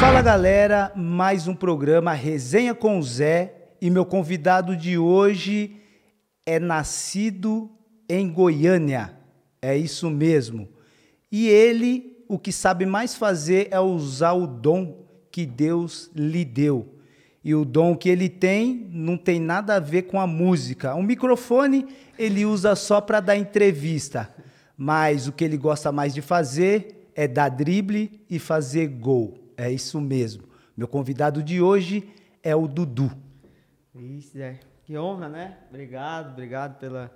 Fala galera, mais um programa Resenha com o Zé e meu convidado de hoje é nascido em Goiânia, é isso mesmo. E ele, o que sabe mais fazer é usar o dom que Deus lhe deu. E o dom que ele tem não tem nada a ver com a música. O microfone ele usa só para dar entrevista, mas o que ele gosta mais de fazer é dar drible e fazer gol. É isso mesmo. Meu convidado de hoje é o Dudu. Isso, Zé. Que honra, né? Obrigado, obrigado pela,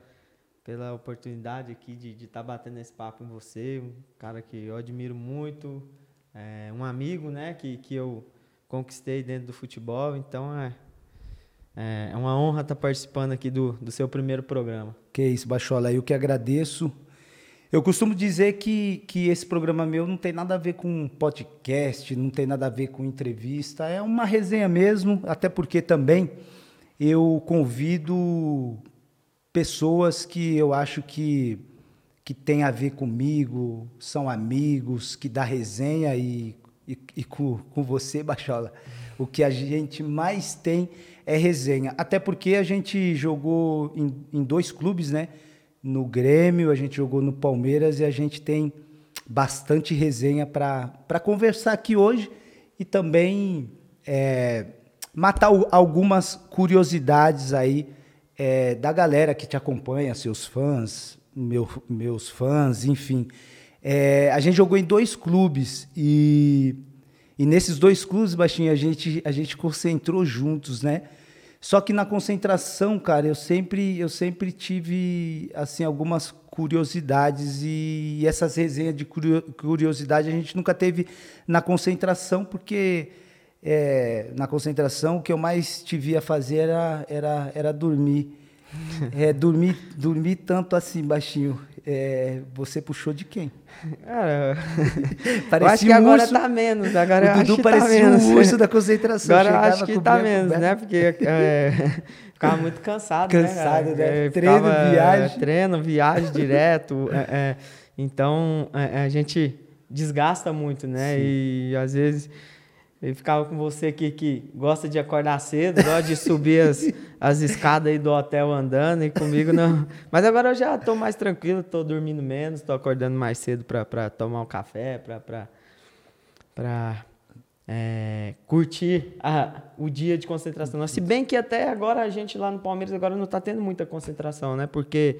pela oportunidade aqui de estar batendo esse papo com você. Um cara que eu admiro muito, é, um amigo, né? Que, que eu conquistei dentro do futebol. Então é, é, é uma honra estar participando aqui do, do seu primeiro programa. Que isso, Bachola, eu que agradeço. Eu costumo dizer que, que esse programa meu não tem nada a ver com podcast, não tem nada a ver com entrevista, é uma resenha mesmo, até porque também eu convido pessoas que eu acho que, que tem a ver comigo, são amigos, que dá resenha e, e, e com, com você, Bachola, o que a gente mais tem é resenha. Até porque a gente jogou em, em dois clubes, né? No Grêmio, a gente jogou no Palmeiras e a gente tem bastante resenha para conversar aqui hoje e também é, matar algumas curiosidades aí é, da galera que te acompanha, seus fãs, meu- meus fãs, enfim. É, a gente jogou em dois clubes e, e nesses dois clubes, Baixinho, a gente, a gente concentrou juntos, né? Só que na concentração, cara, eu sempre, eu sempre tive assim algumas curiosidades e essas resenhas de curio- curiosidade a gente nunca teve na concentração, porque é, na concentração o que eu mais te via fazer era, era, era dormir. É, dormir, dormir tanto assim, baixinho. É, você puxou de quem? Cara, eu Parecia acho que um agora urso. tá menos. Agora O eu acho Dudu tá parecia menos. um urso da concentração. Agora eu acho que tá menos, coberta. né? Porque é, ficava muito cansado, Cansado, né? cara? né? É, Treino, ficava, viagem. é, Treino, viagem direto. é, é. então, a gente desgasta muito, né? E às vezes eu ficava com você que, que gosta de acordar cedo, gosta de subir as, as escadas aí do hotel andando e comigo não. Mas agora eu já tô mais tranquilo, tô dormindo menos, tô acordando mais cedo para tomar um café, para é, curtir a- o dia de concentração. Se bem que até agora a gente lá no Palmeiras agora não está tendo muita concentração, né? Porque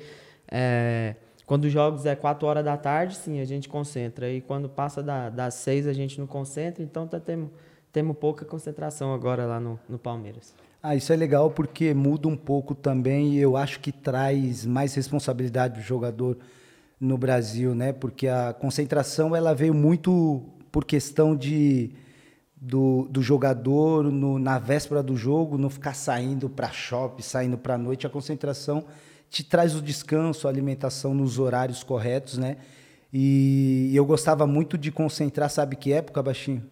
é, quando os jogos é 4 horas da tarde, sim, a gente concentra. E quando passa da- das 6 a gente não concentra, então tá tendo, temos pouca concentração agora lá no, no Palmeiras. Ah, isso é legal porque muda um pouco também e eu acho que traz mais responsabilidade do jogador no Brasil, né? Porque a concentração ela veio muito por questão de do, do jogador no- na véspera do jogo não ficar saindo para shopping, saindo para noite. A concentração te traz o descanso, a alimentação nos horários corretos, né? E eu gostava muito de concentrar, sabe que época, baixinho?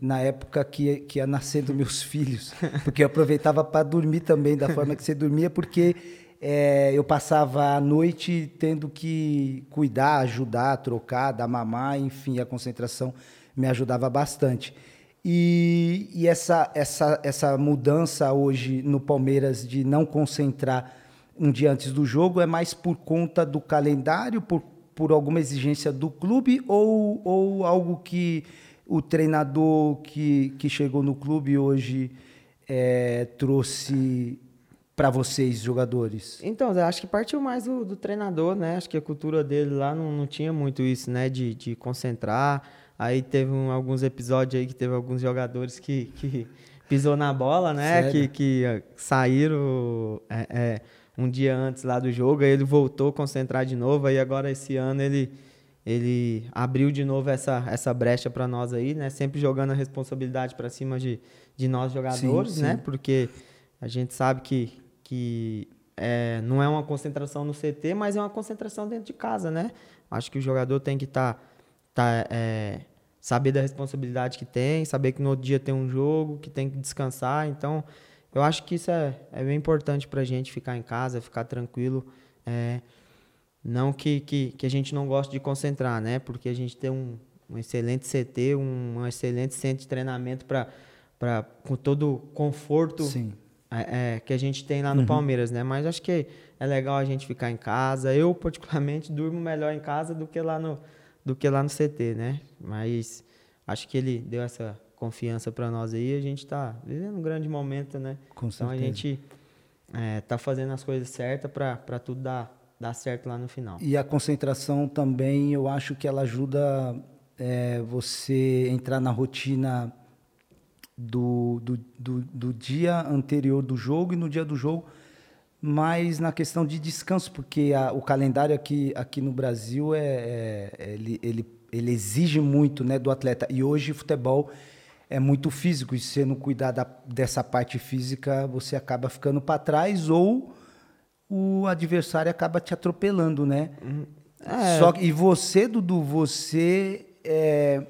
Na época que, que ia nascendo meus filhos, porque eu aproveitava para dormir também da forma que você dormia, porque é, eu passava a noite tendo que cuidar, ajudar, trocar, dar mamar, enfim, a concentração me ajudava bastante. E, e essa, essa, essa mudança hoje no Palmeiras de não concentrar um dia antes do jogo é mais por conta do calendário, por, por alguma exigência do clube ou, ou algo que o treinador que, que chegou no clube hoje é, trouxe para vocês, jogadores? Então, eu acho que partiu mais do, do treinador, né? Acho que a cultura dele lá não, não tinha muito isso, né? De, de concentrar. Aí teve um- alguns episódios aí que teve alguns jogadores que, que pisou na bola, né? Sério? Que, que eh, saíram é, é, um dia antes lá do jogo, aí ele voltou a concentrar de novo, aí agora esse ano ele ele abriu de novo essa, essa brecha para nós aí, né? Sempre jogando a responsabilidade para cima de, de nós jogadores, sim, sim. né? Porque a gente sabe que, que é, não é uma concentração no CT, mas é uma concentração dentro de casa, né? Acho que o jogador tem que estar tá, tá, é, saber da responsabilidade que tem, saber que no outro dia tem um jogo, que tem que descansar. Então, eu acho que isso é, é bem importante para a gente ficar em casa, ficar tranquilo. É, não que, que, que, a gente não goste de concentrar, né? Porque a gente tem um, um excelente CT, um, um, excelente centro de treinamento para com todo o conforto é, é, que a gente tem lá no uhum. Palmeiras, né? Mas acho que é legal a gente ficar em casa. Eu, particularmente, durmo melhor em casa do que lá no, do que lá no CT, né? Mas acho que ele deu essa confiança para nós aí. A gente está vivendo um grande momento, né? Com então a gente está é, fazendo as coisas certas para tudo dar dá certo lá no final. E a concentração também, eu acho que ela ajuda é, você entrar na rotina do, do, do, do, dia anterior do jogo e no dia do jogo, mas na questão de descanso, porque a, o calendário aqui, aqui no Brasil é, é, ele, ele, ele exige muito né, do atleta. E hoje futebol é muito físico, e se você não cuidar da, dessa parte física, você acaba ficando para trás ou o adversário acaba te atropelando, né? É. Só e você, Dudu, você é,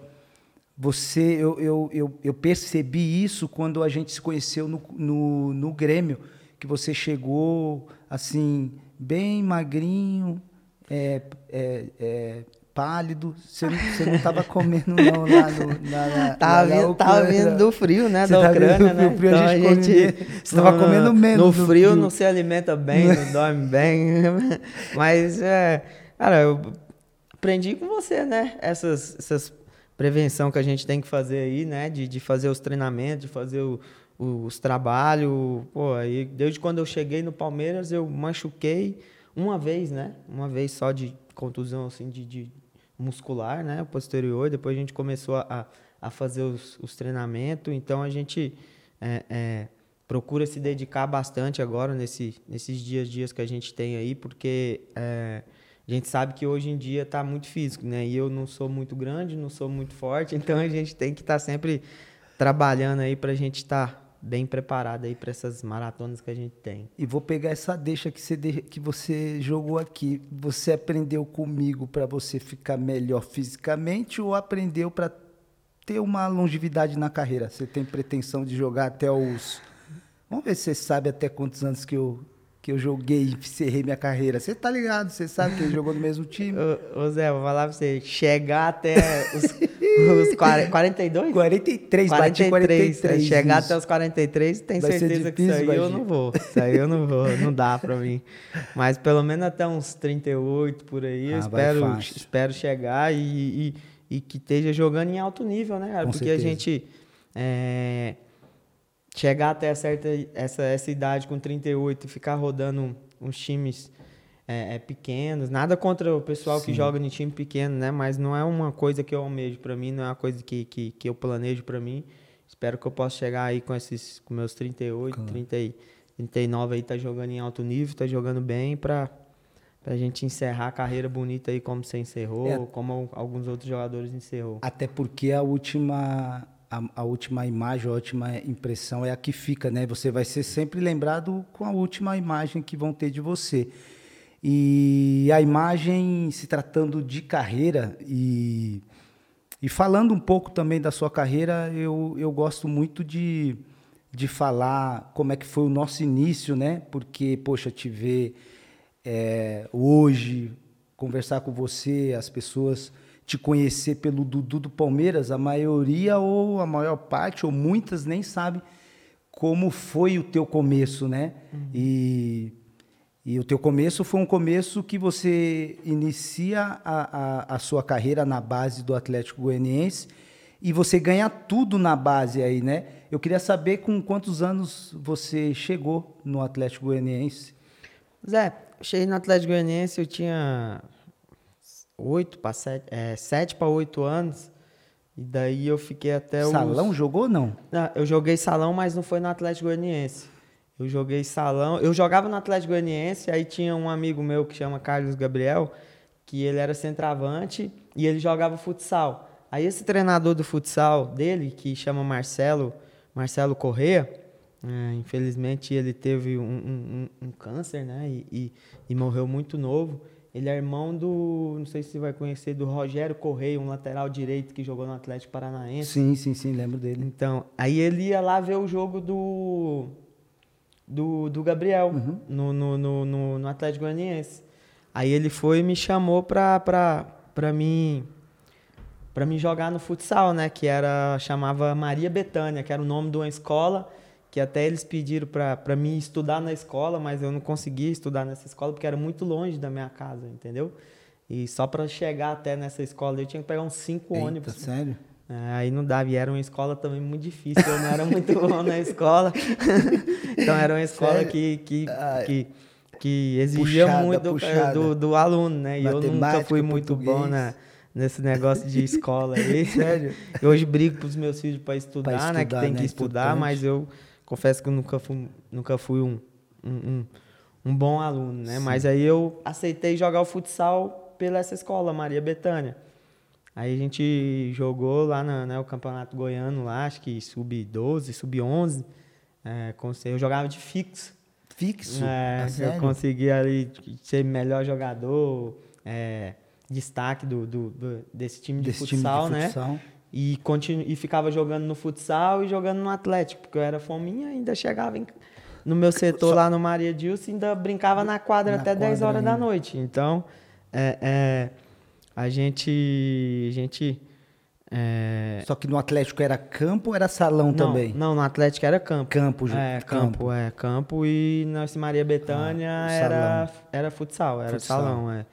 você eu, eu, eu, eu, percebi isso quando a gente se conheceu no, no, no Grêmio, que você chegou assim bem magrinho, é, é, é pálido. Você, não estava comendo, não, lá no, na, na, tava, vindo, tava vindo do frio, né? Você da Ucrânia, né? Frio, então a gente, você estava comendo menos. No frio, frio, não se alimenta bem, não dorme bem. Mas, é, cara, eu aprendi com você, né? Essas, essas prevenção que a gente tem que fazer aí, né? De, de fazer os treinamentos, de fazer o, os trabalhos. Pô, aí, desde quando eu cheguei no Palmeiras, eu machuquei uma vez, né? Uma vez só de contusão, assim, de, de muscular, né, posterior. Depois a gente começou a, a fazer os, os treinamentos. Então a gente é, é, procura se dedicar bastante agora nesse, nesses dias dias que a gente tem aí, porque é, a gente sabe que hoje em dia está muito físico, né? E eu não sou muito grande, não sou muito forte, então a gente tem que estar tá sempre trabalhando aí para a gente estar tá bem preparado aí para essas maratonas que a gente tem. E vou pegar essa deixa que você, que você jogou aqui. Você aprendeu comigo para você ficar melhor fisicamente ou aprendeu para ter uma longevidade na carreira? Você tem pretensão de jogar até os. Vamos ver se você sabe até quantos anos que eu, que eu joguei e encerrei minha carreira. Você tá ligado, você sabe que ele jogou no mesmo time. Ô, ô Zé, vou falar pra você, chegar até os, os 40, 42? 43, 43, bati 43. Chegar isso. até os 43, tem Vai certeza que isso aí eu não vou. Isso aí eu não vou, não dá pra mim. Mas pelo menos até uns 38 por aí, ah, eu espero, espero chegar e, e, e, que esteja jogando em alto nível, né, cara? Com Porque certeza. a gente... É, chegar até certa, essa, essa idade com 38 e ficar rodando uns times é, é, pequenos, nada contra o pessoal Sim. que joga em time pequeno, né? Mas não é uma coisa que eu almejo para mim, não é uma coisa que, que, que eu planejo para mim. Espero que eu possa chegar aí com esses com meus 38, claro. 30 e 39 aí tá jogando em alto nível, tá jogando bem para pra gente encerrar a carreira bonita aí como você encerrou, é. como alguns outros jogadores encerrou. Até porque a última a, a, última imagem, a última impressão é a que fica, né? Você vai ser sempre lembrado com a última imagem que vão ter de você. E a imagem, se tratando de carreira e, e falando um pouco também da sua carreira, eu, eu gosto muito de, de falar como é que foi o nosso início, né? Porque, poxa, te ver é, hoje, conversar com você, as pessoas te conhecer pelo Dudu do Palmeiras, a maioria ou a maior parte ou muitas nem sabe como foi o teu começo, né? Uhum. E, e o teu começo foi um começo que você inicia a, a, a sua carreira na base do Atlético Goianiense e você ganha tudo na base aí, né? Eu queria saber com quantos anos você chegou no Atlético Goianiense. Zé, cheguei no Atlético Goianiense, eu tinha oito para sete, é, sete para oito anos. E daí eu fiquei até o. Salão jogou ou não? não? Eu joguei salão, mas não foi no Atlético Goianiense. Eu joguei salão. Eu jogava no Atlético Goianiense, aí tinha um amigo meu que chama Carlos Gabriel, que ele era centroavante e ele jogava futsal. Aí esse treinador do futsal dele, que chama Marcelo, Marcelo Correa, é, infelizmente ele teve um, um, um, um câncer, né? E, e, e, morreu muito novo. Ele é irmão do, não sei se você vai conhecer, do Rogério Correia, um lateral direito que jogou no Atlético Paranaense. Sim, sim, sim, lembro dele. Então, aí ele ia lá ver o jogo do do, do Gabriel uhum. no, no, no, no, Atlético Goianiense. Aí ele foi e me chamou pra, pra, pra mim para mim jogar no futsal, né? Que era chamava Maria Betânia, que era o nome de uma escola que até eles pediram para mim estudar na escola, mas eu não conseguia estudar nessa escola porque era muito longe da minha casa, entendeu? E só para chegar até nessa escola eu tinha que pegar uns cinco Eita, ônibus. sério? É, aí não dava, e era uma escola também muito difícil, eu não era muito bom na escola. então era uma escola que, que, que, que exigia puxada, muito puxada. Do, do aluno, né? E eu nunca fui muito português. bom na, nesse negócio de escola aí. Sério? Eu hoje brigo com os meus filhos para estudar, estudar, né? Que tem né? que estudar, Estudante. mas eu confesso que eu nunca fui, nunca fui um, um, um bom aluno, né? Sim. Mas aí eu aceitei jogar o futsal pela essa escola, Maria Betânia. Aí a gente jogou lá no né, o campeonato goiano, lá, acho que sub-12, sub-11. É, eu jogava de fixo. Fixo? É, ah, eu consegui ali ser melhor jogador, é, destaque do, do, do, desse time de desse futsal, time de né? E, continu, e ficava jogando no futsal e jogando no Atlético, porque eu era fominha ainda chegava em, no meu setor Só... lá no Maria Dilson ainda brincava na quadra na até quadra 10 horas ainda. da noite. Então, é, é, a gente. A gente é... Só que no Atlético era campo ou era salão não, também? Não, no Atlético era campo. Campo, é, campo, campo. é, campo. E na Maria Betânia ah, era, era futsal, era futsal. salão, é.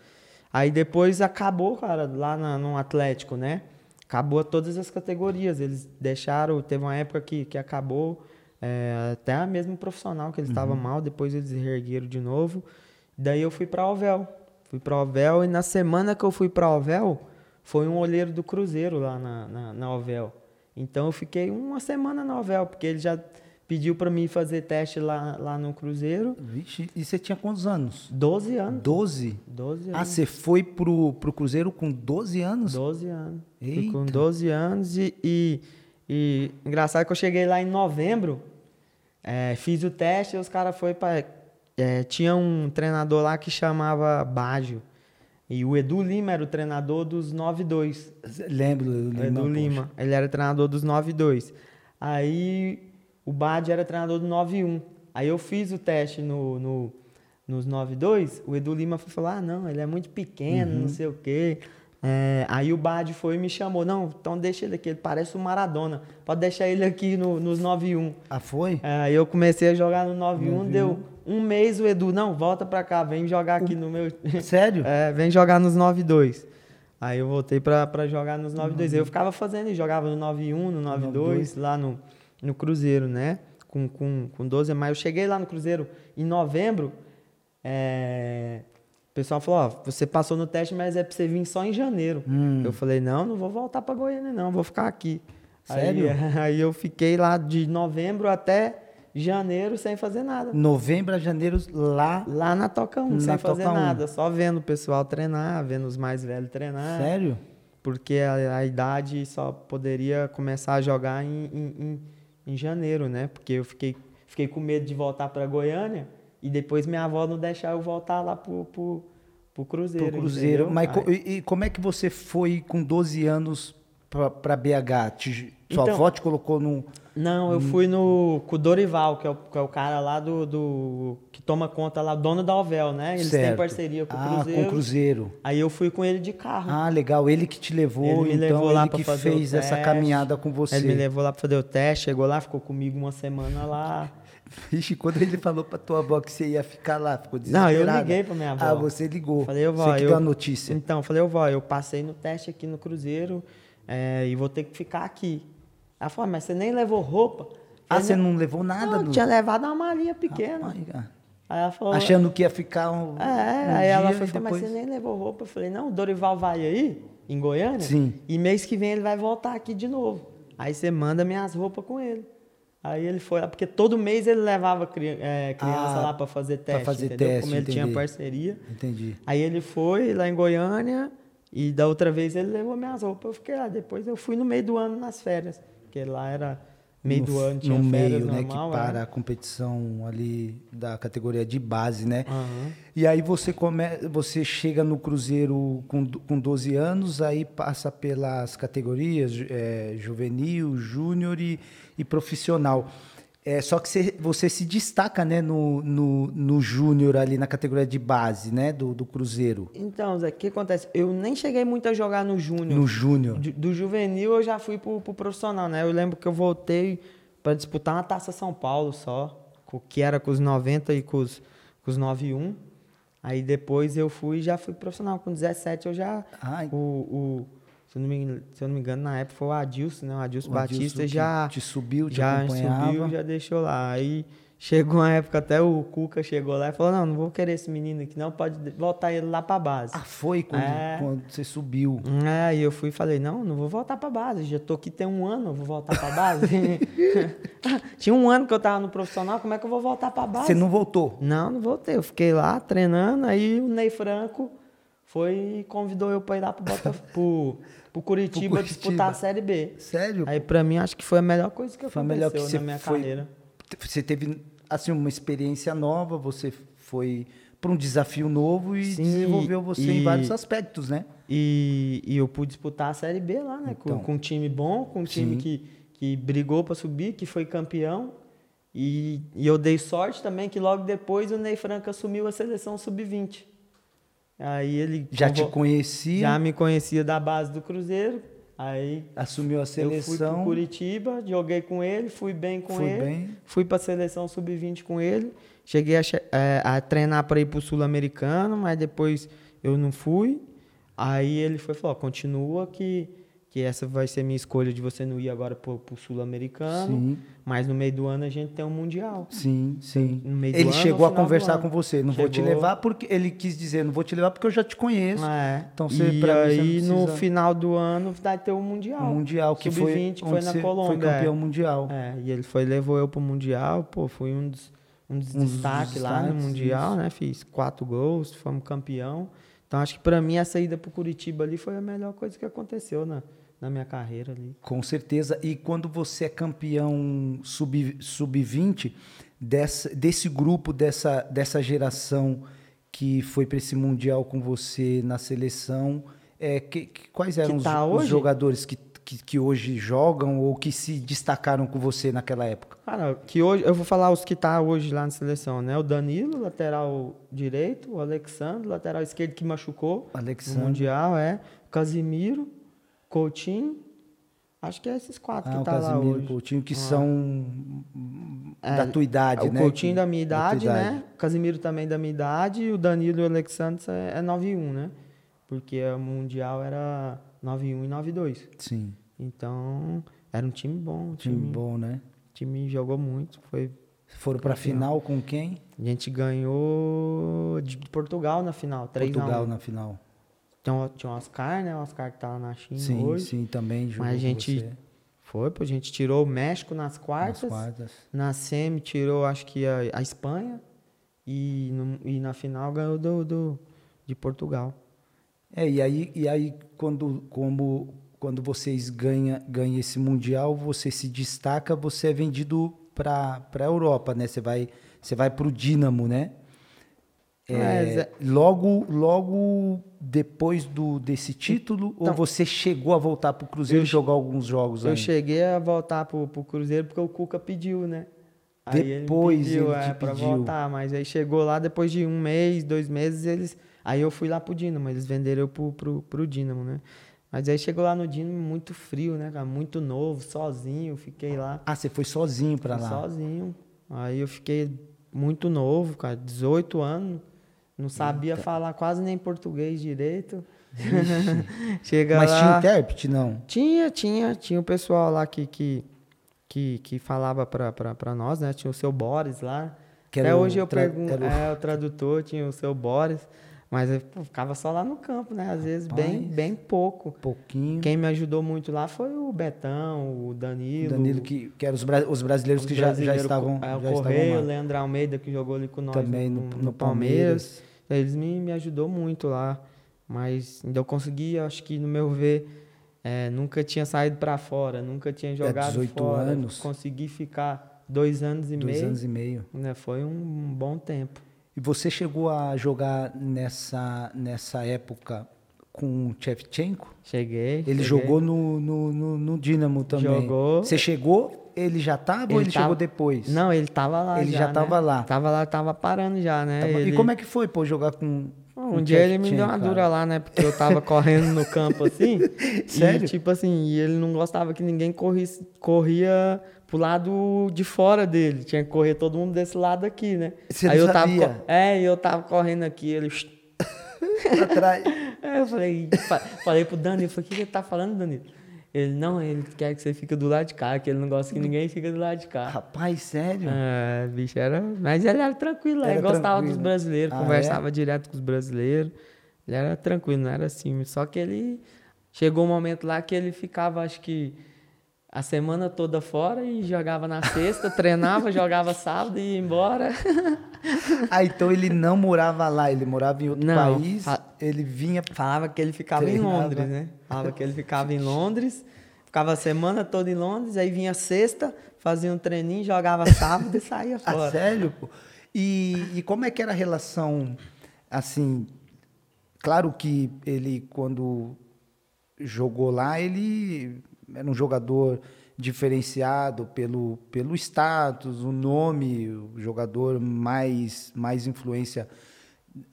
Aí depois acabou, cara, lá na, no Atlético, né? Acabou todas as categorias. Eles deixaram, teve uma época que, que acabou, é, até a mesmo profissional que eles estavam uhum. mal, depois eles reergueram de novo. Daí eu fui para Alvel. Fui para Alvel e na semana que eu fui para Alvel, foi um olheiro do Cruzeiro lá na, na, na Alvel. Então eu fiquei uma semana na Alvel, porque ele já pediu para mim fazer teste lá, lá no Cruzeiro. Vixe, e você tinha quantos anos? 12 anos. 12? 12 anos. Ah, você foi pro, pro Cruzeiro com 12 anos? 12 anos. Eita. Fui com 12 anos e, e, e, engraçado que eu cheguei lá em novembro, é, fiz o teste e os caras foi para é, tinha um treinador lá que chamava Baggio. E o Edu Lima era o treinador dos 9-2. Lembro do Lima. Edu Lima. Ele era treinador dos 9-2. Aí o Bad era treinador do 9-1. Aí eu fiz o teste no, no, nos 9-2, o Edu Lima falar, ah, não, ele é muito pequeno, uhum. não sei o quê. É, aí o Bad foi e me chamou, não, então deixa ele aqui, ele parece o Maradona, pode deixar ele aqui no, nos 9-1. Ah, foi? É, aí eu comecei a jogar no 9-1, deu um mês o Edu, não, volta pra cá, vem jogar aqui no meu... Sério? É, vem jogar nos 9-2. Aí eu voltei pra, pra jogar nos 9-2. Uhum. Eu ficava fazendo e jogava no 9-1, no 9-2, lá no no Cruzeiro, né? Com, com, com 12 de maio. Eu cheguei lá no Cruzeiro em novembro. É... O pessoal falou: Ó, você passou no teste, mas é pra você vir só em janeiro. Hum. Eu falei: Não, não vou voltar pra Goiânia, não, vou ficar aqui. Sério? Aí, aí eu fiquei lá de novembro até janeiro sem fazer nada. Novembro a janeiro lá? Lá na Toca 1, sem fazer nada. Só vendo o pessoal treinar, vendo os mais velhos treinar. Sério? Porque a, a idade só poderia começar a jogar em, em, em janeiro, né? Porque eu fiquei, fiquei com medo de voltar para Goiânia e depois minha avó não deixar eu voltar lá pro, pro, pro Cruzeiro. Pro Cruzeiro. Mas e, como é que você foi com 12 anos para BH? Te, sua então, avó te colocou num. Não, eu fui no com o Dorival, que é o, que é o cara lá do, do, que toma conta lá, dono da Alvel, né? Eles certo. têm parceria com o Cruzeiro. Ah, com o Cruzeiro. Aí eu fui com ele de carro. Ah, legal. Ele que te levou, ele me então levou lá ele que fez essa caminhada com você. Ele me levou lá para fazer o teste, chegou lá, ficou comigo uma semana lá. Vixe, quando ele falou pra tua avó que você ia ficar lá, ficou desesperada. Não, eu liguei pra minha avó. Ah, você ligou. Falei, vou. Você que eu... deu a notícia. Então, falei, eu vou, eu passei no teste aqui no Cruzeiro é, e vou ter que ficar aqui. Ela falou, mas você nem levou roupa? Ah, você não levou nada? Não, tinha levado uma malinha pequena. Ah, aí ela falou, Achando que ia ficar um. É, um aí ela falou, depois... mas você nem levou roupa. Eu falei, não, o Dorival vai aí, em Goiânia. Sim. E mês que vem ele vai voltar aqui de novo. Aí você manda minhas roupas com ele. Aí ele foi lá, porque todo mês ele levava é, criança Ah, lá para fazer pra teste, fazer entendeu? teste, Como ele tinha parceria. Entendi. Aí ele foi lá em Goiânia e da outra vez ele levou minhas roupas. Eu fiquei lá. Depois eu fui no meio do ano nas férias, porque lá era meio no, do ano, tinha no meio, né, normal. que é. para a competição ali da categoria de base, né? Aham. E aí você come, você chega no Cruzeiro com, com 12 anos, aí passa pelas categorias é, juvenil, júnior e, e profissional. É, só que você, você se destaca né, no, no, no júnior ali na categoria de base né, do, do Cruzeiro. Então, Zé, o que acontece? Eu nem cheguei muito a jogar no Júnior. No júnior. Do, do juvenil eu já fui pro, pro profissional, né? Eu lembro que eu voltei para disputar uma Taça São Paulo só, que era com os 90 e com os, com os 91. Aí depois eu fui já fui profissional. Com 17 eu já. Ai. O, o- se, eu não me, se eu não me engano, na época foi o Adilson, né? O Adilson O Adilson Batista que já. te subiu, te já acompanhava. subiu, já deixou lá. Aí chegou uma época, até o Cuca chegou lá e falou: Não, não vou querer esse menino aqui, não, pode voltar ele lá pra base. Ah, foi quando, É. quando você subiu. É, aí eu fui e falei, não, não vou voltar pra base. Já tô aqui tem um ano, eu vou voltar pra base. Tinha um ano que eu tava no profissional, como é que eu vou voltar pra base? Você não voltou. Não, não voltei. Eu fiquei lá treinando, aí o Ney Franco foi e convidou eu pra ir lá pro, Botaf pro, pro Curitiba, Curitiba. disputar a Série B. Sério? Aí pra mim, acho que foi a melhor coisa que Foi aconteceu melhor que você na minha foi- carreira. Você teve assim uma experiência nova, você foi para um desafio novo e Sim, desenvolveu você em e- vários aspectos, né? E, e eu pude disputar a Série B lá, né? Então. com, com um time bom, com um time Sim. que, que brigou para subir, que foi campeão. E, e eu dei sorte também que logo depois o Ney Franco assumiu a seleção sub-20. Aí ele Já te conhecia, já me conhecia da base do Cruzeiro. Aí assumiu a eu fui pro seleção. Curitiba, joguei com ele, fui bem com Foi ele. bem. Fui para a seleção sub-20 com ele. Cheguei a, eh, a treinar para ir para o Sul-Americano, mas depois eu não fui. Aí ele foi e falou: continua que, que essa vai ser minha escolha de você não ir agora para o Sul-Americano. Mas no meio do ano a gente tem um Mundial. Sim, sim. Ele ano, chegou a conversar com você. Não vou te Chegou. levar porque ele quis dizer, não vou te levar porque eu já te conheço. É. Então você e pra mim, você aí no final do ano vai ter o Mundial. O mundial que foi, Sub-20 foi na Colômbia. Foi campeão é. mundial. É, e ele foi levou eu pro Mundial, pô, fui um dos, um dos Um destaques lá no Mundial, isso. né? Fiz quatro gols, fomos campeão. Então acho que pra mim a saída pro Curitiba ali foi a melhor coisa que aconteceu na, na minha carreira ali. Com certeza. E quando você é campeão sub- sub-20, dessa, desse grupo, dessa, dessa geração que foi para esse Mundial com você na seleção, é, que- que- quais eram os, tá os hoje? jogadores que, que, que hoje jogam ou que se destacaram com você naquela época? Cara, que hoje, eu vou falar os que tá hoje lá na seleção, né? O Danilo, lateral direito, o Alexandre, lateral esquerdo que machucou no Alexandre. Mundial, é. O Casimiro, Coutinho, acho que é esses quatro Ah, que o tá lá Casimiro hoje. Coutinho, que Ah. são É, da tua idade, o né? Coutinho Que- da minha idade, tua né? O Casimiro também da minha idade. E o Danilo e o Alexandre é, é 9-1, né? Porque o Mundial era 9-1 e 9-2. Sim, Então, era um time bom. Um time time, bom, né? time jogou muito. Foi, Foram para final com quem? a gente ganhou de Portugal na final, 3 Portugal a 1. na final. Então, tinha o Oscar, né? O Oscar que tá lá na China Sim, hoje. sim, também Mas a gente você foi, pô, a gente tirou o México nas nas quartas. quartas. Na semi tirou, acho que a, a Espanha. E, no- e na final ganhou do, do, de Portugal. É, e aí, e aí quando, como, quando vocês ganham ganha esse Mundial, você se destaca, você é vendido para a Europa, né? Você vai, você vai para o Dínamo, né? É, É, logo, logo depois do, desse título, ou Então- você chegou a voltar para o Cruzeiro e jogar alguns jogos Eu ainda? cheguei a voltar pro, pro Cruzeiro porque o Cuca pediu, né? Depois ele pediu, ele é, pediu. voltar, mas aí chegou lá depois de um mês, dois meses, eles. Aí eu fui lá pro Dínamo, eles venderam eu pro, pro, pro Dínamo, né? Mas aí chegou lá no Dínamo muito frio, né, cara? Muito novo, sozinho, fiquei lá. Ah, você foi sozinho para lá. Sozinho. Aí eu fiquei muito novo, cara, 18 anos. Não sabia falar quase nem português direito. Chega Mas lá. tinha intérprete, não? Tinha, tinha, tinha o pessoal lá que, que, que, que falava pra nós, né? Tinha o seu Boris lá. Que Até hoje eu pergunto, é, o tradutor tinha o seu Boris. Mas eu pô, ficava só lá no campo, né? Às vezes bem, Rapaz. bem pouco. Pouquinho. Quem me ajudou muito lá foi o Betão, o Danilo. Danilo, que, que eram os, bra- os brasileiros os que já, já brasileiros, estavam, é, o já Correio, o. Leandro Almeida, que jogou ali com nós Também no, no- no no Palmeiras. Eles me, me ajudou muito lá. Mas ainda eu consegui, acho que no meu ver, é, nunca tinha saído para fora, nunca tinha jogado 18 fora. anos. Consegui ficar dois anos e Dois meio. anos e meio. né? Foi um bom tempo. E você chegou a jogar nessa, nessa época com o Shevchenko? Cheguei. Ele cheguei. jogou no, no, no, no Dinamo também. Jogou. Você chegou, ele já estava ou ele tava- chegou depois? Não, ele tava lá. Ele já, já né? lá. Tava lá, tava parando já, né? Tava- Ele- E como é que foi, pô, jogar com. Um o dia ele me deu uma cara? dura lá, né? Porque eu tava correndo no campo assim. Sério? E tipo assim, e ele não gostava que ninguém corrisse, corria pro lado de fora dele. Tinha que correr todo mundo desse lado aqui, né? Você Aí não eu tava. sabia? co- É, e eu tava correndo aqui, ele. Atrás. Aí eu falei, fa- falei pro Danilo, falei, o que ele tá falando, Danilo? Ele, não, ele quer que você fique do lado de cá, que ele não gosta que ninguém fique do lado de cá. Rapaz, sério? É, bicho, era. Mas ele era tranquilo, Era ele gostava tranquilo. dos brasileiros, Ah, conversava direto com os brasileiros. Ele era tranquilo, não era assim. Só que ele. Chegou um momento lá que ele ficava, acho que. A semana toda fora e jogava na sexta, treinava, jogava sábado e ia embora. Ah, então ele não morava lá, ele morava em outro Não, país. Ele vinha. Falava que ele ficava Treinava. em Londres, né? Falava que ele ficava em Londres, ficava a semana toda em Londres, aí vinha sexta, fazia um treininho, jogava sábado e saía Ah, fora. sério? pô? E, e como é que era a relação, assim, claro que ele, quando jogou lá, ele era um jogador diferenciado pelo, pelo status, o nome, o jogador mais, mais influência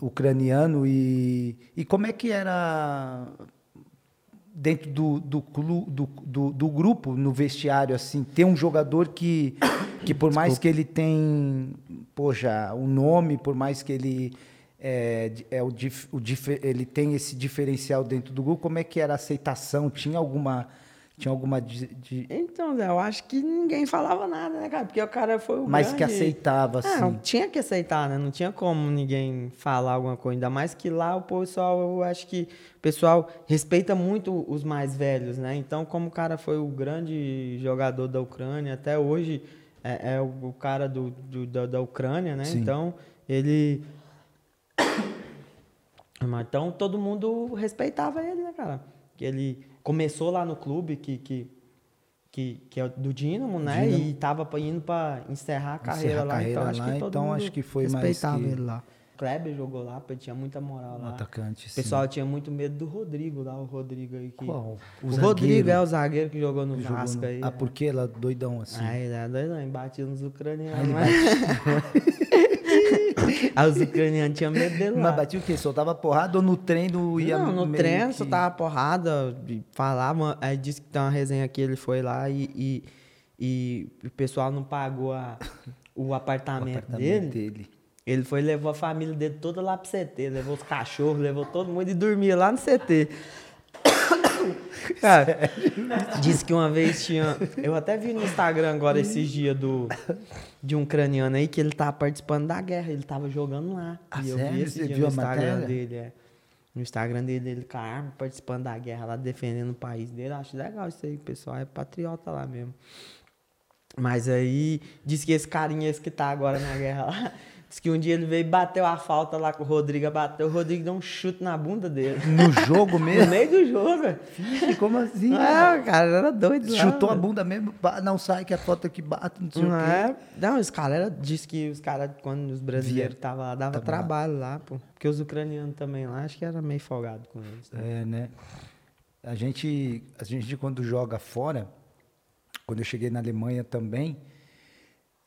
ucraniano. E, e como é que era dentro do, do, clu, do, do, do grupo, no vestiário, assim, ter um jogador que, que por mais que ele tem, poxa, o nome, por mais que ele é, é o, o ele tem esse diferencial dentro do grupo, como é que era a aceitação? Tinha alguma, tinha alguma de, de- Então, Zé, eu acho que ninguém falava nada, né, cara? Porque o cara foi o mas que grande- aceitava, É, assim? tinha que aceitar, né? Não tinha como ninguém falar alguma coisa. Ainda mais que lá o pessoal, eu acho que o pessoal respeita muito os mais velhos, né? Então, como o cara foi o grande jogador da Ucrânia, até hoje é, é o, cara do, do- da, da Ucrânia, né? Sim. Então, ele. Então, todo mundo respeitava ele, né, cara? Que ele começou lá no clube, que. que que, que é do Dínamo, né? E tava pra- indo para encerrar a carreira Encerrar a lá. carreira então, acho lá, que todo então acho que foi mais que- ele lá. O Kleber jogou lá, porque tinha muita moral Um lá. atacante, O sim. pessoal tinha muito medo do Rodrigo lá, o Rodrigo aí. Que... Qual? O O? Rodrigo é o zagueiro que jogou no que jogou Vasco no- aí. Ah, é. por que ela doidão assim? Ah, ele é doidão, batia nos ucranianos. Ah, ele mas- Aí os ucranianos tinham medo dele lá. Mas batia o quê? Soltava porrada ou no treino ia Não, no treino que- só tava porrada, e falava, aí disse que tem uma resenha que ele foi lá e, e, e o pessoal não pagou a, o o apartamento, apartamento dele. dele. Ele foi e levou a família dele toda lá pro CT, levou os cachorros, levou todo mundo e dormia lá no CT. Cara, disse que uma vez tinha. Eu até vi no Instagram agora esses dias do, de um ucraniano aí que ele tava participando da guerra, ele tava jogando lá. Ah, e eu sério? vi esse Você dia viu no a Instagram matéria? dele, é. No Instagram dele, ele com a arma, participando da guerra lá, defendendo o país dele. Acho legal isso aí, o pessoal é patriota lá mesmo. Mas aí, disse que esse carinha, esse que tá agora na guerra lá, disse que um dia ele veio e bateu a falta lá com o Rodrigo, bateu, o Rodrigo deu um chute na bunda dele. No jogo No mesmo? meio do jogo, velho. Como assim? É, o cara era doido lá. Chutou a bunda mesmo? Não sai que a foto aqui bate, não sei Não, o quê. é, não, os caras disse que os caras, quando os brasileiros estavam lá, dava Tava lá. trabalho lá, pô. Porque os ucranianos também lá, acho que era meio folgado com eles. né? É, né? A gente, a gente quando joga fora, quando eu cheguei na Alemanha também,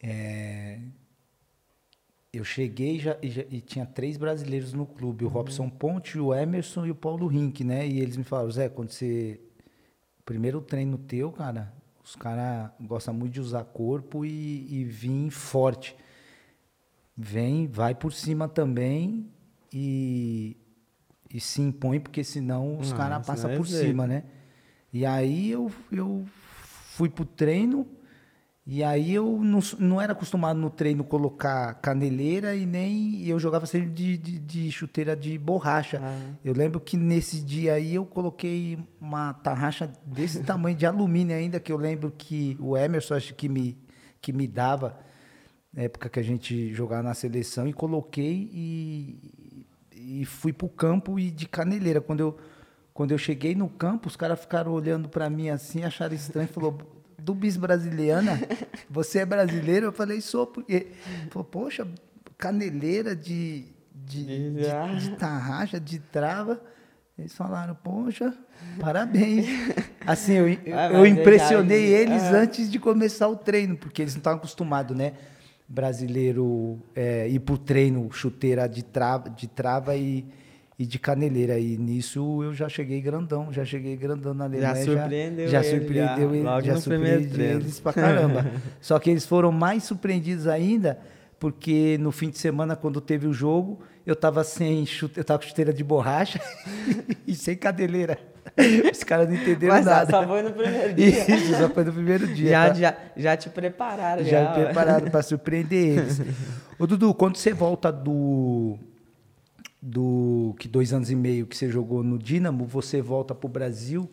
é, eu cheguei já, e, já- e tinha três brasileiros no clube, o Robson Ponte, o Emerson e o Paulo Rink, né? E eles me falaram, Zé, quando você primeiro treino teu, cara, os caras gostam muito de usar corpo e, e vir forte. Vem, vai por cima também e, e se impõe, porque senão os Ah, caras passam por cima, né? E aí eu, eu fui pro treino E aí eu não, não era acostumado no treino colocar caneleira e nem eu jogava sempre de, de, de chuteira de borracha. Ah. Eu lembro que nesse dia aí eu coloquei uma tarraxa desse tamanho de alumínio ainda, que eu lembro que o Emerson acho que me, que me dava, na época que a gente jogava na seleção, e coloquei e, e fui pro campo e de caneleira. Quando eu, quando eu cheguei no campo, os caras ficaram olhando para mim assim, acharam estranho, falou do bis brasiliana, você é brasileiro? Eu falei, sou, porque, falou, poxa, caneleira de, de, de, de tarraxa, de trava. Eles falaram, poxa, parabéns. Assim, eu, eu, Ah, eu mas impressionei já- eles ah. antes de começar o treino, porque eles não estavam acostumados, né? Brasileiro é, ir pro treino, chuteira de trava, de trava e, e de caneleira. E nisso eu já cheguei grandão, já cheguei grandão na Já Alemanha. surpreendeu já, ele, surpreendeu já, ele, logo já surpreendi treino. eles pra caramba. Só que eles foram mais surpreendidos ainda, porque no fim de semana, quando teve o jogo, eu tava sem chute, eu tava com chuteira de borracha e sem cadeleira. Os caras não entenderam Mas nada. só foi no primeiro dia. Isso, só foi no primeiro dia. Já, tá? já, já te prepararam. já Já, preparado para surpreender eles. Ô Dudu, quando você volta do do que dois anos e meio que você jogou no Dínamo, você volta para o Brasil,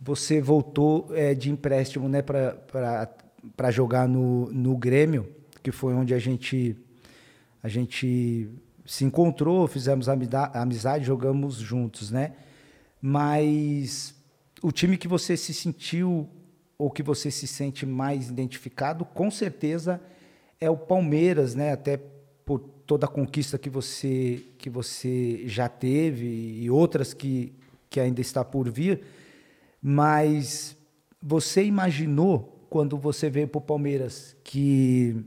você voltou é, de empréstimo, né, para jogar no, no Grêmio, que foi onde a gente a gente se encontrou, fizemos amizade, jogamos juntos, né? Mas o time que você se sentiu ou que você se sente mais identificado, com certeza é o Palmeiras, né? Até por toda a conquista que você que você já teve e outras que que ainda está por vir. Mas você imaginou quando você veio para o Palmeiras que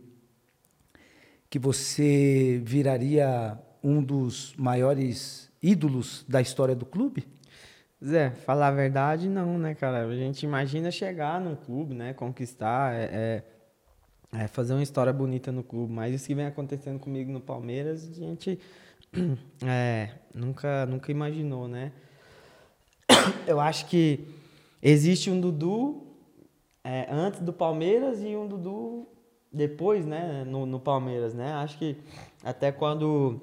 que você viraria um dos maiores ídolos da história do clube? Zé, falar a verdade, não, né, cara? A gente imagina chegar num clube, né? Conquistar, é, é- é fazer uma história bonita no clube. Mas isso que vem acontecendo comigo no Palmeiras, a gente é, nunca, nunca imaginou, né? Eu acho que existe um Dudu é, antes do Palmeiras e um Dudu depois, né? No, no Palmeiras, né? Acho que até quando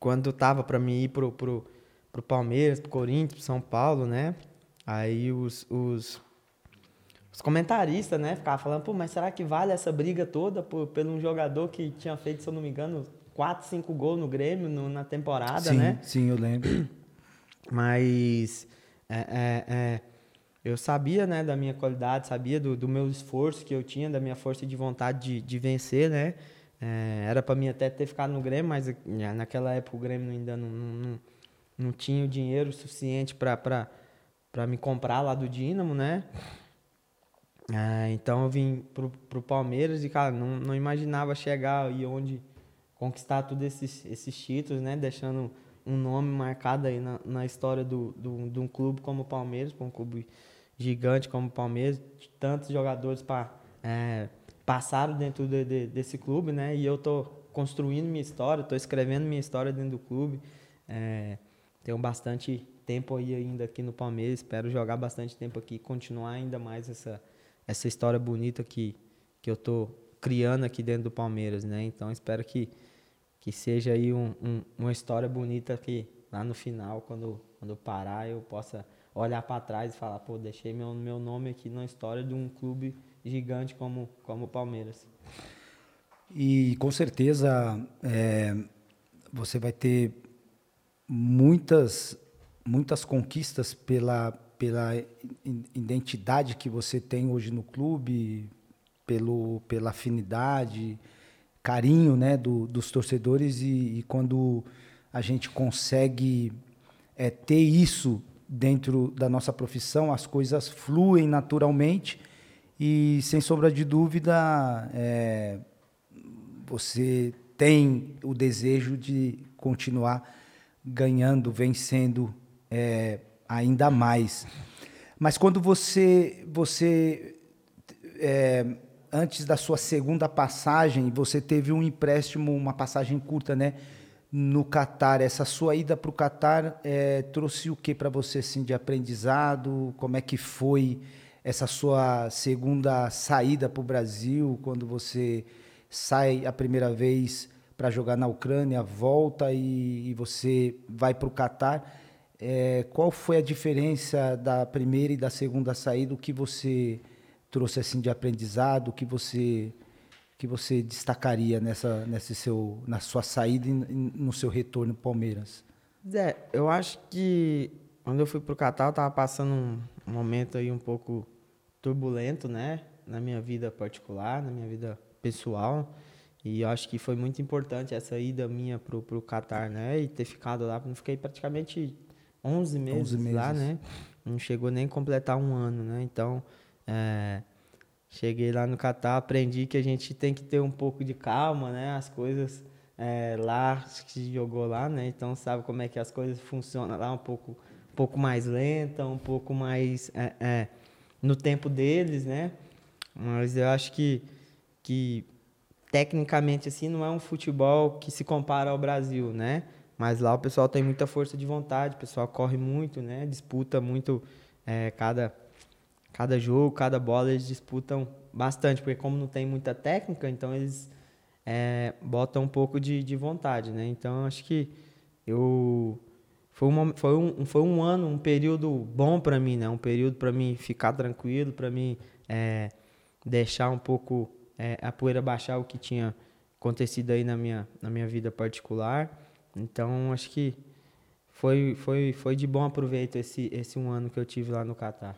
quando tava para mim ir pro, pro, pro Palmeiras, pro Corinthians, pro São Paulo, né? Aí os, os, os comentaristas, né, ficavam falando, pô, mas será que vale essa briga toda por, pelo um jogador que tinha feito, se eu não me engano, 4, 5 gols no Grêmio no- na temporada, sim, né? sim, eu lembro. Mas é, é, é, eu sabia, né, da minha qualidade, sabia do, do meu esforço que eu tinha, da minha força de vontade de, de vencer, né? É, era para mim até ter ficado no Grêmio, mas eh, naquela época o Grêmio ainda não, não, não, não tinha o dinheiro suficiente para me comprar lá do Dínamo, né? É, então eu vim pro, pro Palmeiras e, cara, não, não imaginava chegar e onde conquistar todos esses, esses títulos, né? Deixando um nome marcado aí na, na história do, do, de um clube como o Palmeiras, para um clube gigante como o Palmeiras, tantos jogadores pa, é, passaram dentro de- de- desse clube, né? E eu tô construindo minha história, tô escrevendo minha história dentro do clube. É, tenho bastante tempo aí ainda aqui no Palmeiras, espero jogar bastante tempo aqui, continuar ainda mais essa, essa história bonita que, que eu tô criando aqui dentro do Palmeiras, né? Então espero que, que seja aí um, um- uma história bonita que lá no final, quando, quando eu parar, eu possa olhar para trás e falar, pô, deixei meu, meu nome aqui na história de um clube gigante como, como o Palmeiras. E com certeza é, você vai ter muitas, muitas conquistas pela, pela identidade que você tem hoje no clube, pelo, pela afinidade, carinho né, do, dos torcedores. E, e quando a gente consegue é, ter isso dentro da nossa profissão, as coisas fluem naturalmente. E, sem sombra de dúvida, é, você tem o desejo de continuar ganhando, vencendo é, ainda mais. Mas quando você, você é, antes da sua segunda passagem, você teve um empréstimo, uma passagem curta, né? No Catar, essa sua ida para o Catar é, trouxe o que para você assim de aprendizado? Como é que foi essa sua segunda saída para o Brasil, quando você sai a primeira vez para jogar na Ucrânia, volta e, e você vai para o Catar. É, qual foi a diferença da primeira e da segunda saída? O que você trouxe assim de aprendizado? O que você que você destacaria nessa, nessa seu, na sua saída e no seu retorno ao Palmeiras? É, eu acho que quando eu fui para o Catar, eu estava passando um, momento aí um pouco turbulento, né? Na minha vida particular, na minha vida pessoal. E eu acho que foi muito importante essa ida minha pro, pro Catar, né? E ter ficado lá. Não fiquei praticamente 11 meses, 11 meses. lá, né? Não chegou nem a completar um ano, né? Então, é, cheguei lá no Catar, aprendi que a gente tem que ter um pouco de calma, né? As coisas é, lá, que jogou lá, né? Então, sabe como é que as coisas funcionam lá um pouco, um pouco mais lenta, um pouco mais é, é no tempo deles, né? Mas eu acho que, que tecnicamente assim não é um futebol que se compara ao Brasil, né? Mas lá o pessoal tem muita força de vontade, o pessoal corre muito, né? Disputa muito é, cada cada jogo, cada bola eles disputam bastante, porque como não tem muita técnica, então eles é, botam um pouco de, de vontade, né? Então acho que eu foi, uma, foi, um, foi um ano, um período bom para mim, né? Um período para mim ficar tranquilo, para mim é, deixar um pouco é, a poeira baixar o que tinha acontecido aí na minha, na minha vida particular. Então, acho que foi, foi, foi de bom aproveito esse, esse um ano que eu tive lá no Catar.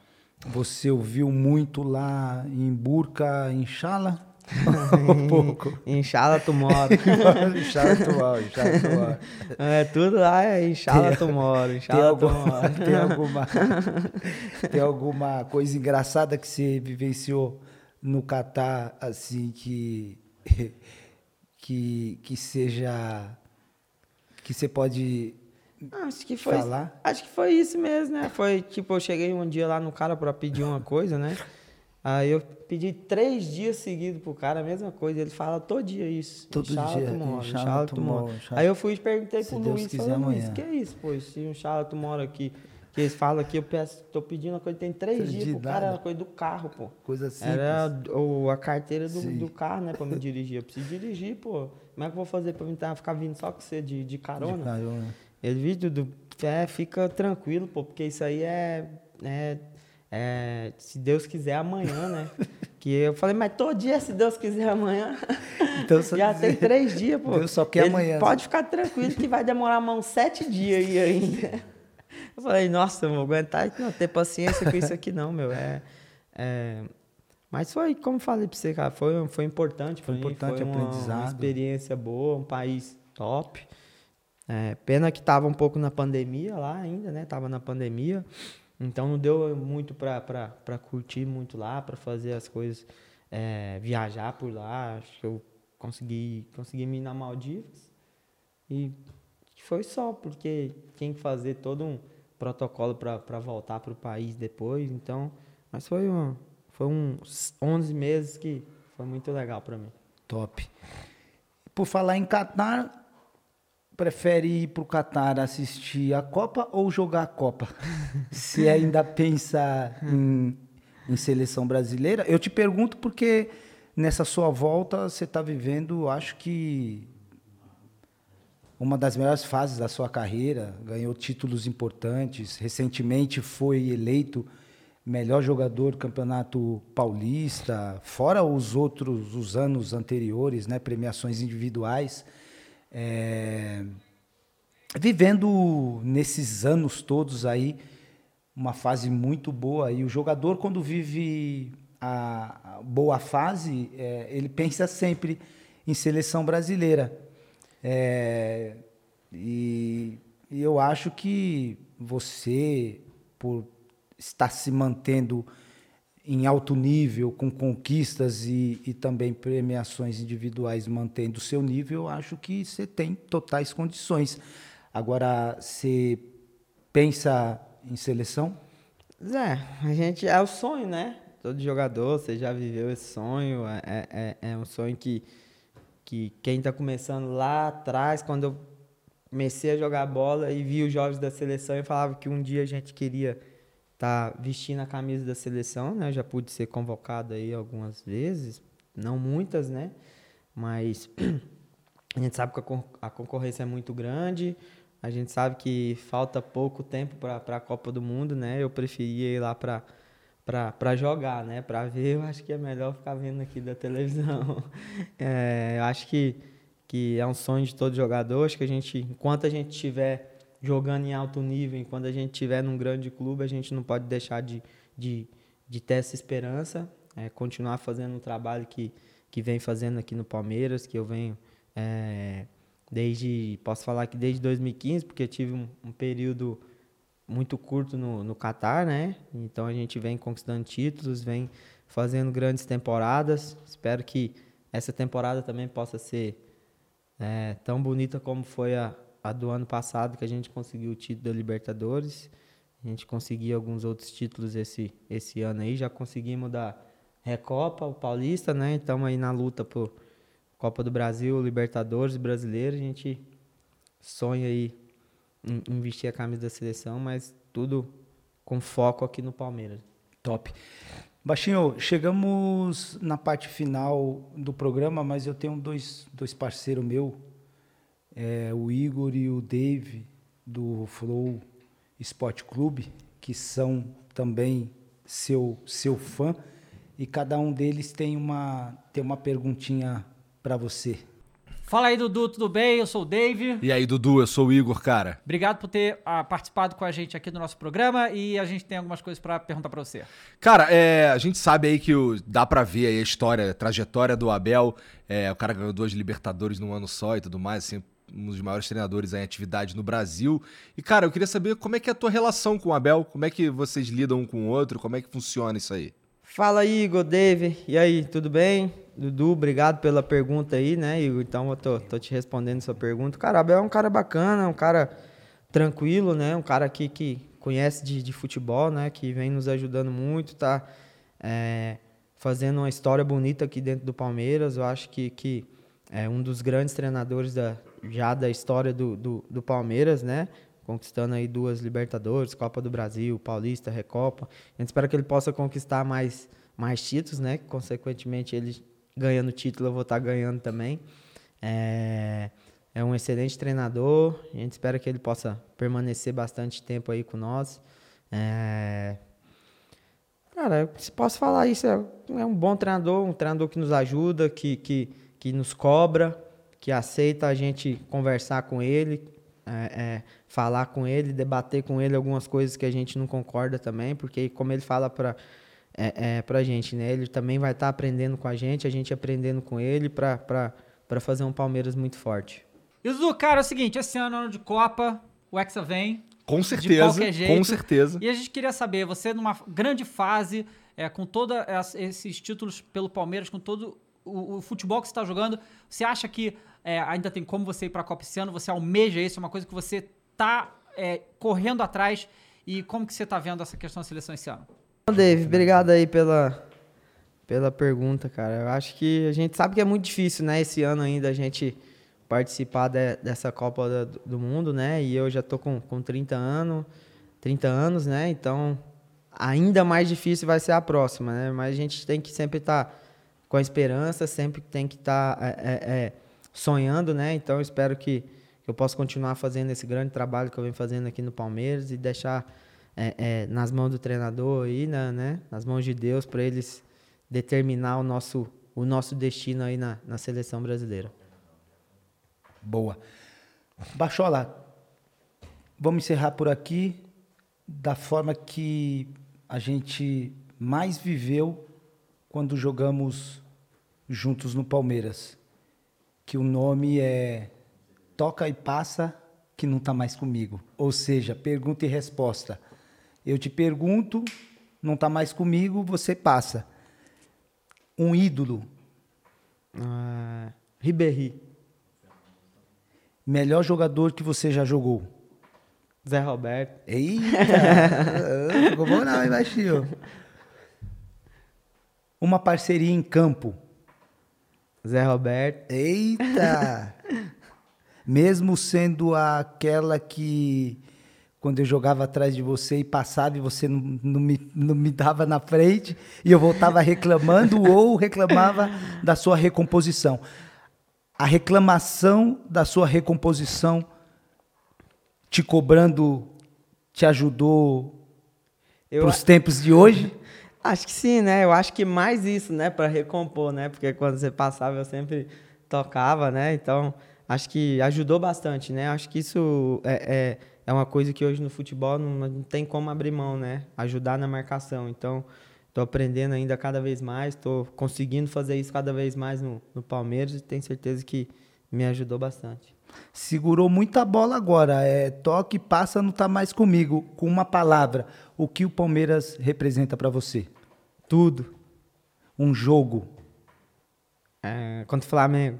Você ouviu muito lá em Burca, em Chala? um pouco. Mora. inxala tu mora, inxala tu mora. É, tudo lá é inxala tu mora, inxala tu mora. Tem alguma, tem alguma coisa engraçada que você vivenciou no Catar, assim, que, que, que seja. Que você pode acho que foi, falar? Acho que foi isso mesmo, né? Foi tipo, eu cheguei um dia lá no cara para pedir uma coisa, né? Aí eu pedi três dias seguidos pro cara, a mesma coisa. Ele fala todo dia isso. Todo dia. Tu mora, tu mora. Aí eu fui e perguntei Se pro Deus Luiz, quiser falei, Luiz, que é isso, pô? Se um chala tu mora aqui, que eles falam aqui, eu peço, tô pedindo uma coisa, tem três dias pro cara, nada. era coisa do carro, pô. Coisa simples. Era o, a carteira do, do carro, né, pra me dirigir. Eu preciso dirigir, pô. Como é que eu vou fazer pra mim tá, ficar vindo só com você de, de carona? De carona. Ele viu, Dudu, é, fica tranquilo, pô, porque isso aí é, é, é, se Deus quiser, amanhã, né? que eu falei, mas todo dia, se Deus quiser, amanhã. Então, Já dizer- tem três dias, pô. Deus só quer Ele amanhã. Pode ficar tranquilo que vai demorar mais uns sete dias aí ainda. Eu falei, nossa, eu vou aguentar não ter paciência com isso aqui não, meu. É, é, Mas foi, como falei pra você, cara, foi, foi importante Foi mim, importante, foi uma, uma aprendizado. experiência boa, um país top. É, pena que tava um pouco na pandemia lá ainda, né? Tava na pandemia. Então não deu muito pra, pra, pra curtir muito lá, pra fazer as coisas, é, viajar por lá. Acho que eu consegui, consegui me ir na Maldivas. E foi só, porque tinha que fazer todo um protocolo para voltar para o país depois. Então, mas foi, uma, foi uns 11 meses que foi muito legal para mim. Top. Por falar em Catar, prefere ir para o Catar assistir a Copa ou jogar a Copa? Se ainda pensa em, em seleção brasileira. Eu te pergunto porque nessa sua volta você está vivendo, acho que uma das melhores fases da sua carreira, ganhou títulos importantes, recentemente foi eleito melhor jogador do Campeonato Paulista, fora os outros, os anos anteriores, né, premiações individuais. É, vivendo nesses anos todos aí uma fase muito boa e o jogador quando vive a boa fase é, ele pensa sempre em seleção brasileira É, e, e eu acho que você por estar se mantendo em alto nível, com conquistas e, e também premiações individuais mantendo o seu nível, acho que você tem totais condições. Agora, você pensa em seleção? Zé, a gente é o sonho, né? Todo jogador, você já viveu esse sonho. É, é, é um sonho que, que quem está começando lá atrás, quando eu comecei a jogar bola e vi os jogos da seleção, eu falava que um dia a gente queria tá vestindo a camisa da seleção, né? Eu já pude ser convocado aí algumas vezes, não muitas, né? Mas a gente sabe que a concorrência é muito grande, a gente sabe que falta pouco tempo para a Copa do Mundo, né? Eu preferia ir lá para para jogar, né? Para ver, eu acho que é melhor ficar vendo aqui da televisão. É, eu acho que, que é um sonho de todo jogador. Acho que a gente, enquanto a gente estiver jogando em alto nível, enquanto a gente estiver num grande clube, a gente não pode deixar de, de, de ter essa esperança, é, continuar fazendo o trabalho que, que vem fazendo aqui no Palmeiras, que eu venho é, desde, posso falar que desde 2015, porque tive um, um período muito curto no, no Qatar, né? Então a gente vem conquistando títulos, vem fazendo grandes temporadas. Espero que essa temporada também possa ser é, tão bonita como foi a, a do ano passado, que a gente conseguiu o título da Libertadores. A gente conseguiu alguns outros títulos esse, esse ano aí. Já conseguimos da Recopa, o Paulista, né? Estamos aí na luta por Copa do Brasil, Libertadores, Brasileiro. A gente sonha aí em vestir a camisa da seleção, mas tudo com foco aqui no Palmeiras. Top. Baixinho, chegamos na parte final do programa, mas eu tenho dois, dois parceiros meus, é, o Igor e o Dave, do Flow Sport Clube, que são também seu, seu fã, e cada um deles tem uma, tem uma perguntinha para você. Fala aí, Dudu, tudo bem? Eu sou o Dave. E aí, Dudu, eu sou o Igor, cara. Obrigado por ter uh, participado com a gente aqui do nosso programa e a gente tem algumas coisas para perguntar para você. Cara, é, a gente sabe aí que o, dá para ver aí a história, a trajetória do Abel. É, o cara ganhou duas Libertadores num ano só e tudo mais, assim, um dos maiores treinadores em atividade no Brasil. E, cara, eu queria saber como é que é a tua relação com o Abel, como é que vocês lidam um com o outro, como é que funciona isso aí? Fala, Igor, Dave. E aí, tudo bem? Dudu, obrigado pela pergunta aí, né, Igor? Então eu tô, tô te respondendo sua pergunta. Cara, Abel é um cara bacana, um cara tranquilo, né? Um cara que, que conhece de, de futebol, né? Que vem nos ajudando muito, tá é, fazendo uma história bonita aqui dentro do Palmeiras. Eu acho que, que é um dos grandes treinadores da, já da história do, do, do Palmeiras, né? Conquistando aí duas Libertadores, Copa do Brasil, Paulista, Recopa. A gente espera que ele possa conquistar mais, mais títulos, né? Consequentemente, ele ganhando título, eu vou estar ganhando também. É, é um excelente treinador. A gente espera que ele possa permanecer bastante tempo aí com nós. É, cara, se posso falar isso, é, é um bom treinador, um treinador que nos ajuda, que, que, que nos cobra, que aceita a gente conversar com ele, é, é, falar com ele, debater com ele algumas coisas que a gente não concorda também, porque como ele fala para é, é, para a gente, né? Ele também vai estar tá aprendendo com a gente, a gente aprendendo com ele para fazer um Palmeiras muito forte. E cara, é o seguinte, esse ano, ano de Copa, o Hexa vem. Com certeza, jeito, com certeza. E a gente queria saber, você numa grande fase, é, com todos esses títulos pelo Palmeiras, com todo o, o futebol que você está jogando, você acha que é, ainda tem como você ir para a Copa esse ano? Você almeja isso? É uma coisa que você está é, correndo atrás? E como que você está vendo essa questão da seleção esse ano? Dave, obrigado aí pela, pela pergunta, cara. Eu acho que a gente sabe que é muito difícil, né, esse ano ainda a gente participar de, dessa Copa do, do, Mundo, né? E eu já tô com, com 30 anos, 30 anos, né? Então, ainda mais difícil vai ser a próxima, né? Mas a gente tem que sempre estar tá com a esperança, sempre tem que estar tá, é, é, é, sonhando, né? Então, eu espero que eu possa continuar fazendo esse grande trabalho que eu venho fazendo aqui no Palmeiras e deixar é, é, nas mãos do treinador aí, né, né nas mãos de Deus, para eles determinar o nosso, o nosso destino aí na, na seleção brasileira. Boa. Baixola, vamos encerrar por aqui da forma que a gente mais viveu quando jogamos juntos no Palmeiras. Que o nome é Toca e Passa, que não está mais comigo. Ou seja, pergunta e resposta. Eu te pergunto, não está mais comigo, você passa. Um ídolo. Ah, Ribéry. Melhor jogador que você já jogou? Zé Roberto. Eita! Ficou bom não, hein, baixinho? Uma parceria em campo. Zé Roberto. Eita! Mesmo sendo aquela que quando eu jogava atrás de você e passava e você não, não, me, não me dava na frente e eu voltava reclamando ou reclamava da sua recomposição. A reclamação da sua recomposição te cobrando te ajudou para os tempos de hoje? Acho que sim, né? Eu acho que mais isso, né, para recompor, né? Porque quando você passava eu sempre tocava, né? Então, acho que ajudou bastante, né? Acho que isso é, é, é uma coisa que hoje no futebol não, não tem como abrir mão, né? Ajudar na marcação. Então, estou aprendendo ainda cada vez mais, estou conseguindo fazer isso cada vez mais no, no Palmeiras e tenho certeza que me ajudou bastante. Segurou muita bola agora. É, toque, passa, não está mais comigo. Com uma palavra, o que o Palmeiras representa para você? Tudo. Um jogo, É, contra o Flamengo.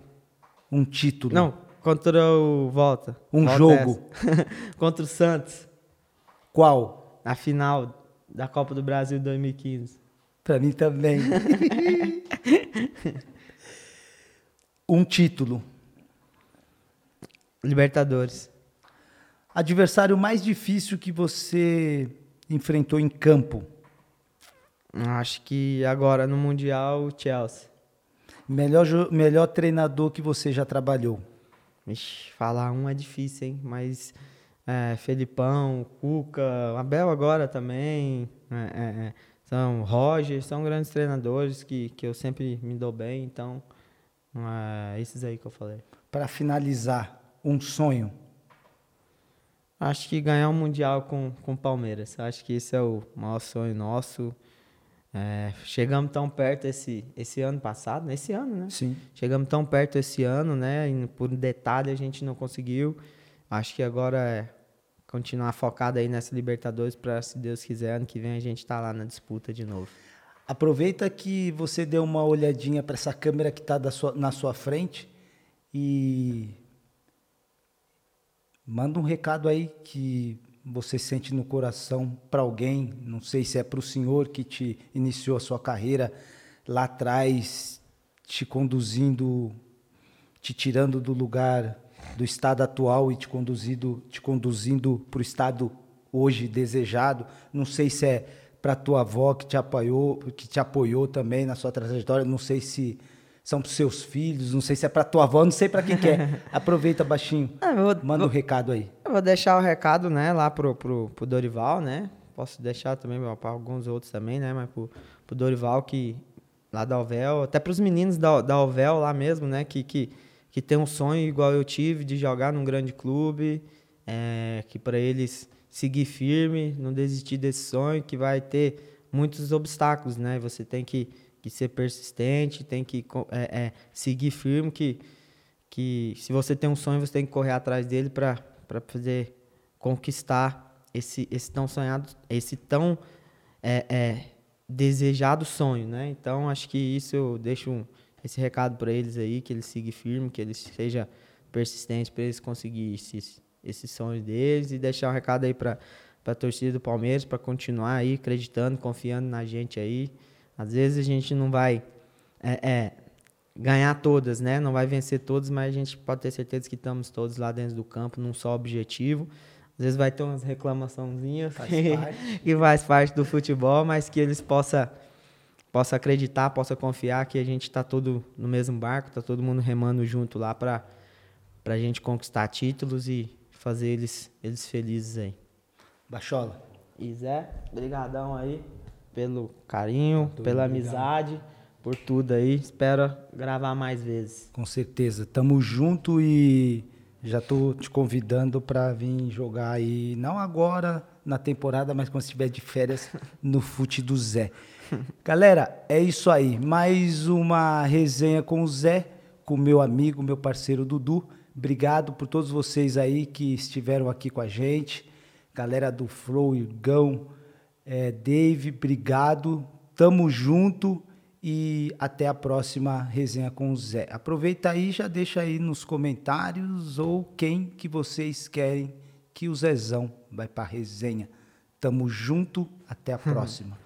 um título. Não, contra o Volta. Um Volta jogo. essa. contra o Santos, Qual? na final da Copa do Brasil 2015. Para mim também. um título. Libertadores. Adversário mais difícil que você enfrentou em campo. Acho que agora no Mundial, o Chelsea. Melhor, melhor treinador que você já trabalhou. Ixi, falar um é difícil, hein? Mas é, Felipão, Cuca, Abel agora também, é, é, é, são Roger, são grandes treinadores que, que eu sempre me dou bem, então é, esses aí que eu falei. Para finalizar, um sonho. Acho que ganhar um Mundial com com o Palmeiras. Acho que esse é o maior sonho nosso. É, chegamos tão perto esse, esse ano passado, nesse ano, né? Sim. Chegamos tão perto esse ano, né? E por detalhe a gente não conseguiu. Acho que agora é continuar focado aí nessa Libertadores para, se Deus quiser, ano que vem a gente tá lá na disputa de novo. Aproveita que você deu uma olhadinha para essa câmera que está na sua frente e manda um recado aí que você sente no coração para alguém. Não sei se é para o senhor que te iniciou a sua carreira lá atrás, te conduzindo, te tirando do lugar do estado atual e te conduzindo, te conduzindo para o estado hoje desejado. Não sei se é para tua avó que te apoiou, que te apoiou também na sua trajetória. Não sei se são para seus filhos, não sei se é para tua avó, não sei para quem que é. Aproveita baixinho, Ah, vou- manda um vou- recado aí. Vou deixar o recado, né, lá pro, pro, pro Dorival, né? Posso deixar também para alguns outros também, né? Mas pro, pro Dorival que lá da Alvel, até pros meninos da, da Alvel lá mesmo, né? Que, que, que tem um sonho igual eu tive de jogar num grande clube, é, que para eles seguir firme, não desistir desse sonho, que vai ter muitos obstáculos, né? Você tem que, que ser persistente, tem que é, é, seguir firme, que que se você tem um sonho, você tem que correr atrás dele para poder conquistar esse, esse tão sonhado, esse tão é, é, desejado sonho, né? Então, acho que isso eu deixo esse recado para eles aí, que eles sigam firme, que eles sejam persistentes para eles conseguir esses, esses sonhos deles e deixar um recado aí para a torcida do Palmeiras para continuar aí acreditando, confiando na gente aí. Às vezes a gente não vai é, é, ganhar todas, né? Não vai vencer todas, mas a gente pode ter certeza que estamos todos lá dentro do campo num só objetivo. Às vezes vai ter umas reclamaçãozinhas que, que faz parte do futebol, mas que eles possam possa acreditar, possa confiar que a gente está todo no mesmo barco, está todo mundo remando junto lá para a gente conquistar títulos e fazer eles eles felizes aí. Bachola. E Zé, brigadão aí pelo carinho, pela amizade, por tudo aí. Espero gravar mais vezes. Com certeza. Tamo junto e já tô te convidando para vir jogar aí, não agora na temporada, mas quando estiver de férias no Fute do Zé. Galera, é isso aí. Mais uma resenha com o Zé, com meu amigo, meu parceiro Dudu. Obrigado por todos vocês aí que estiveram aqui com a gente. Galera do Flow, Irgão, é, Dave, obrigado. Tamo junto e até a próxima resenha com o Zé. Aproveita aí, já deixa aí nos comentários ou quem que vocês querem que o Zezão vai para resenha. Tamo junto, até a próxima.